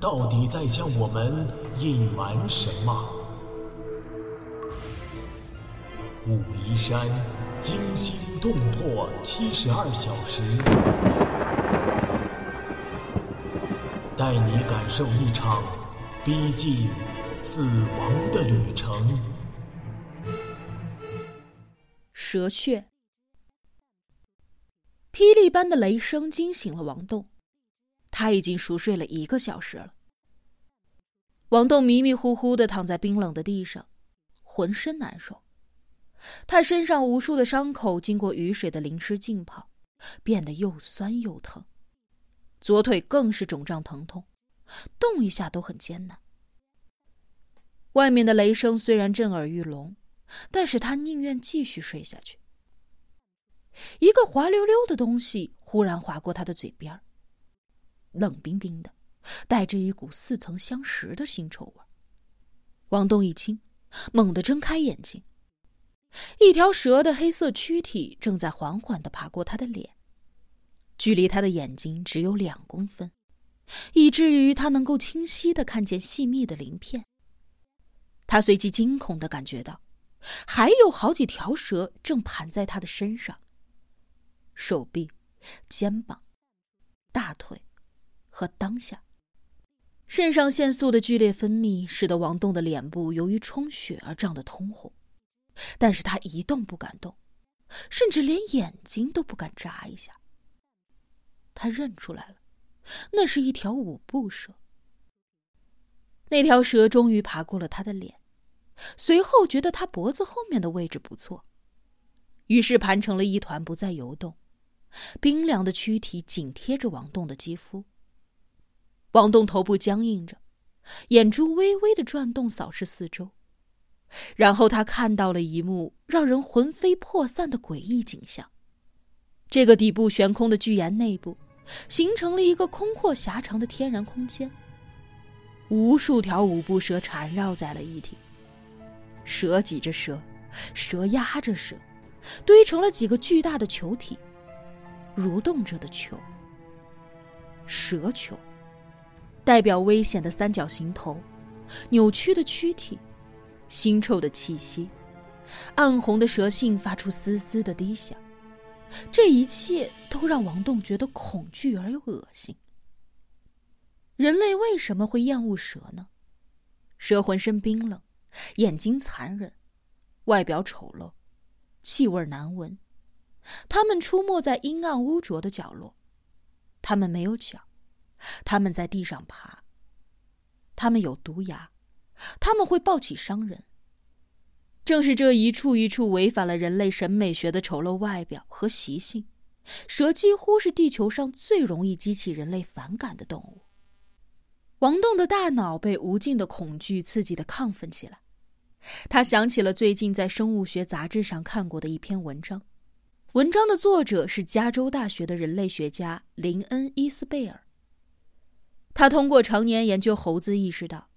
到底在向我们隐瞒什么？武夷山惊心动魄七十二小时，带你感受一场逼近死亡的旅程。蛇穴，霹雳般的雷声惊醒了王栋。他已经熟睡了一个小时了。王栋迷迷糊糊的躺在冰冷的地上，浑身难受。他身上无数的伤口经过雨水的淋湿浸泡，变得又酸又疼。左腿更是肿胀疼痛，动一下都很艰难。外面的雷声虽然震耳欲聋，但是他宁愿继续睡下去。一个滑溜溜的东西忽然划过他的嘴边冷冰冰的，带着一股似曾相识的腥臭味。王栋一惊，猛地睁开眼睛，一条蛇的黑色躯体正在缓缓的爬过他的脸，距离他的眼睛只有两公分，以至于他能够清晰的看见细密的鳞片。他随即惊恐的感觉到，还有好几条蛇正盘在他的身上，手臂、肩膀、大腿。和当下，肾上腺素的剧烈分泌使得王栋的脸部由于充血而涨得通红，但是他一动不敢动，甚至连眼睛都不敢眨一下。他认出来了，那是一条五步蛇。那条蛇终于爬过了他的脸，随后觉得他脖子后面的位置不错，于是盘成了一团不再游动，冰凉的躯体紧贴着王栋的肌肤。王栋头部僵硬着，眼珠微微的转动，扫视四周，然后他看到了一幕让人魂飞魄散的诡异景象。这个底部悬空的巨岩内部，形成了一个空阔狭长的天然空间。无数条五步蛇缠绕在了一起，蛇挤着蛇，蛇压着蛇，堆成了几个巨大的球体，蠕动着的球，蛇球。代表危险的三角形头，扭曲的躯体，腥臭的气息，暗红的蛇信发出嘶嘶的低响，这一切都让王栋觉得恐惧而又恶心。人类为什么会厌恶蛇呢？蛇浑身冰冷，眼睛残忍，外表丑陋，气味难闻。它们出没在阴暗污浊的角落，它们没有脚。他们在地上爬。他们有毒牙，他们会抱起伤人。正是这一处一处违反了人类审美学的丑陋外表和习性，蛇几乎是地球上最容易激起人类反感的动物。王栋的大脑被无尽的恐惧刺激的亢奋起来，他想起了最近在生物学杂志上看过的一篇文章，文章的作者是加州大学的人类学家林恩·伊斯贝尔。他通过常年研究猴子，意识到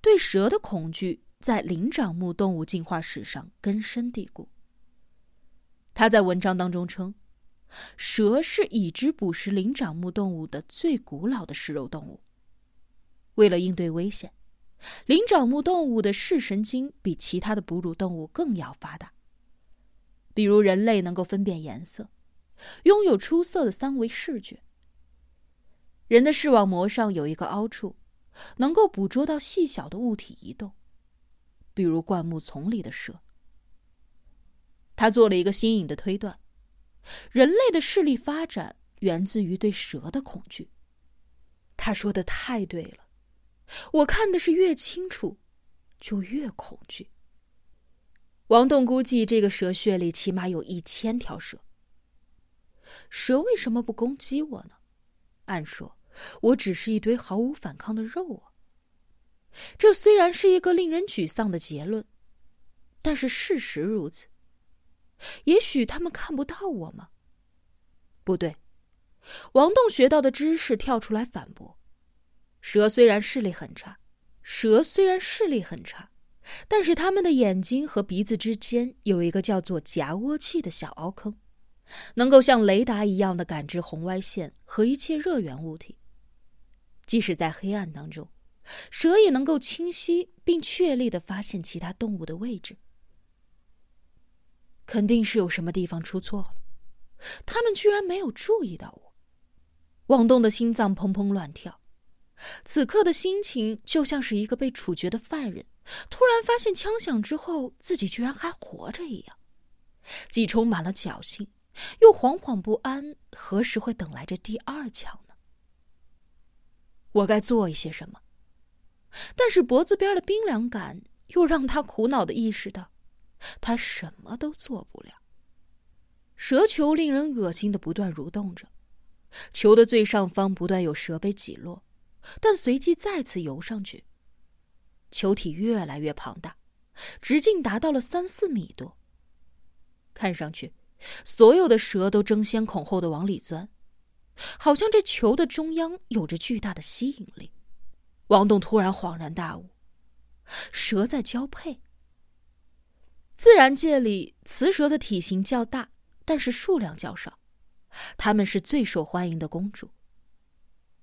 对蛇的恐惧在灵长目动物进化史上根深蒂固。他在文章当中称，蛇是已知捕食灵长目动物的最古老的食肉动物。为了应对危险，灵长目动物的视神经比其他的哺乳动物更要发达。比如人类能够分辨颜色，拥有出色的三维视觉。人的视网膜上有一个凹处，能够捕捉到细小的物体移动，比如灌木丛里的蛇。他做了一个新颖的推断：人类的视力发展源自于对蛇的恐惧。他说的太对了，我看的是越清楚，就越恐惧。王栋估计这个蛇穴里起码有一千条蛇。蛇为什么不攻击我呢？按说。我只是一堆毫无反抗的肉啊！这虽然是一个令人沮丧的结论，但是事实如此。也许他们看不到我吗？不对，王栋学到的知识跳出来反驳：蛇虽然视力很差，蛇虽然视力很差，但是它们的眼睛和鼻子之间有一个叫做夹窝器的小凹坑。能够像雷达一样的感知红外线和一切热源物体，即使在黑暗当中，蛇也能够清晰并确立的发现其他动物的位置。肯定是有什么地方出错了，他们居然没有注意到我。王栋的心脏砰砰乱跳，此刻的心情就像是一个被处决的犯人，突然发现枪响之后自己居然还活着一样，既充满了侥幸。又惶惶不安，何时会等来这第二枪？我该做一些什么？但是脖子边的冰凉感又让他苦恼的意识到，他什么都做不了。蛇球令人恶心的不断蠕动着，球的最上方不断有蛇被挤落，但随即再次游上去。球体越来越庞大，直径达到了三四米多，看上去。所有的蛇都争先恐后的往里钻，好像这球的中央有着巨大的吸引力。王栋突然恍然大悟：蛇在交配。自然界里，雌蛇的体型较大，但是数量较少，它们是最受欢迎的公主。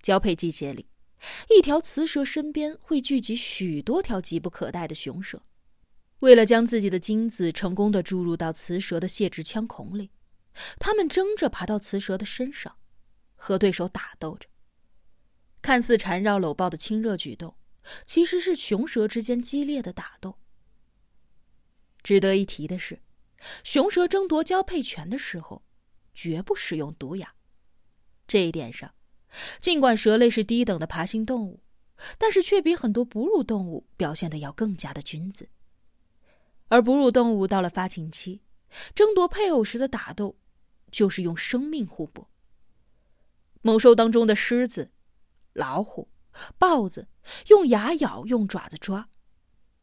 交配季节里，一条雌蛇身边会聚集许多条急不可待的雄蛇。为了将自己的精子成功的注入到雌蛇的泄殖腔孔里，他们争着爬到雌蛇的身上，和对手打斗着。看似缠绕搂抱的亲热举动，其实是雄蛇之间激烈的打斗。值得一提的是，雄蛇争夺交配权的时候，绝不使用毒牙。这一点上，尽管蛇类是低等的爬行动物，但是却比很多哺乳动物表现的要更加的君子。而哺乳动物到了发情期，争夺配偶时的打斗，就是用生命互搏。猛兽当中的狮子、老虎、豹子用牙咬，用爪子抓，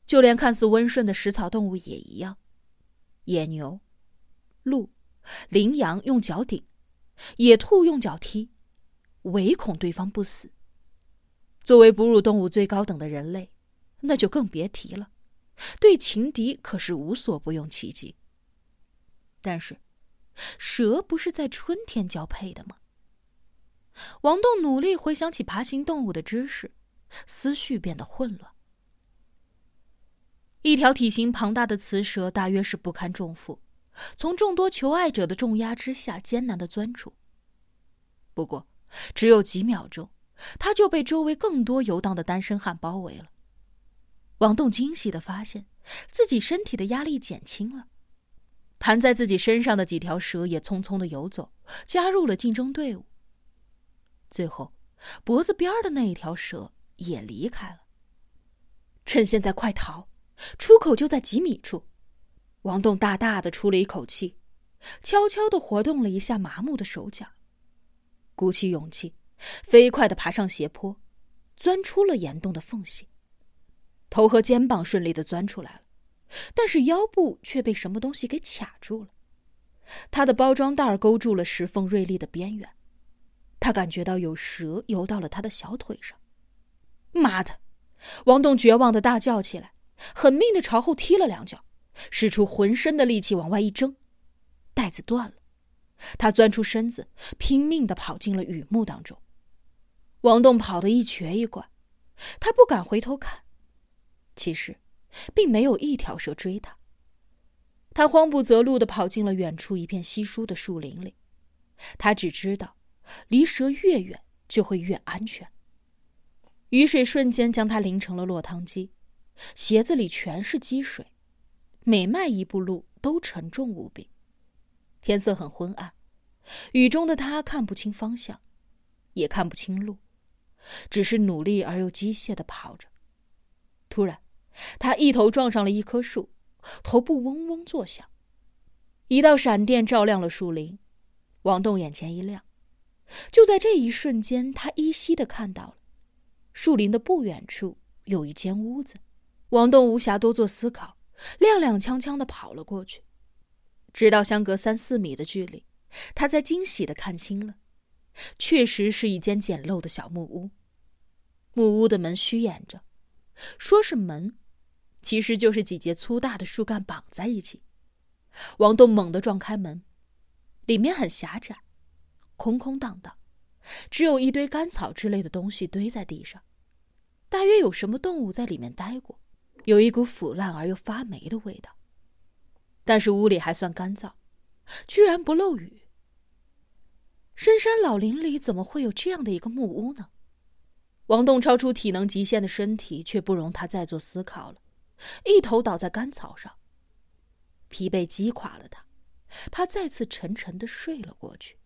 就连看似温顺的食草动物也一样。野牛、鹿、羚羊用脚顶，野兔用脚踢，唯恐对方不死。作为哺乳动物最高等的人类，那就更别提了。对情敌可是无所不用其极。但是，蛇不是在春天交配的吗？王栋努力回想起爬行动物的知识，思绪变得混乱。一条体型庞大的雌蛇大约是不堪重负，从众多求爱者的重压之下艰难的钻出。不过，只有几秒钟，它就被周围更多游荡的单身汉包围了。王栋惊喜的发现，自己身体的压力减轻了，盘在自己身上的几条蛇也匆匆的游走，加入了竞争队伍。最后，脖子边的那一条蛇也离开了。趁现在快逃，出口就在几米处。王栋大大的出了一口气，悄悄的活动了一下麻木的手脚，鼓起勇气，飞快的爬上斜坡，钻出了岩洞的缝隙。头和肩膀顺利的钻出来了，但是腰部却被什么东西给卡住了。他的包装袋勾住了石缝锐利的边缘，他感觉到有蛇游到了他的小腿上。妈的！王栋绝望的大叫起来，狠命的朝后踢了两脚，使出浑身的力气往外一挣，带子断了。他钻出身子，拼命的跑进了雨幕当中。王栋跑得一瘸一拐，他不敢回头看。其实，并没有一条蛇追他。他慌不择路的跑进了远处一片稀疏的树林里。他只知道，离蛇越远就会越安全。雨水瞬间将他淋成了落汤鸡，鞋子里全是积水，每迈一步路都沉重无比。天色很昏暗，雨中的他看不清方向，也看不清路，只是努力而又机械的跑着。突然。他一头撞上了一棵树，头部嗡嗡作响，一道闪电照亮了树林。王栋眼前一亮，就在这一瞬间，他依稀的看到了树林的不远处有一间屋子。王栋无暇多做思考，踉踉跄跄的跑了过去。直到相隔三四米的距离，他才惊喜的看清了，确实是一间简陋的小木屋。木屋的门虚掩着，说是门，其实就是几节粗大的树干绑在一起。王栋猛地撞开门，里面很狭窄。空空荡荡，只有一堆干草之类的东西堆在地上，大约有什么动物在里面待过，有一股腐烂而又发霉的味道。但是屋里还算干燥，居然不漏雨。深山老林里怎么会有这样的一个木屋呢？王栋超出体能极限的身体却不容他再做思考了，一头倒在干草上，疲惫击垮了他，他再次沉沉的睡了过去。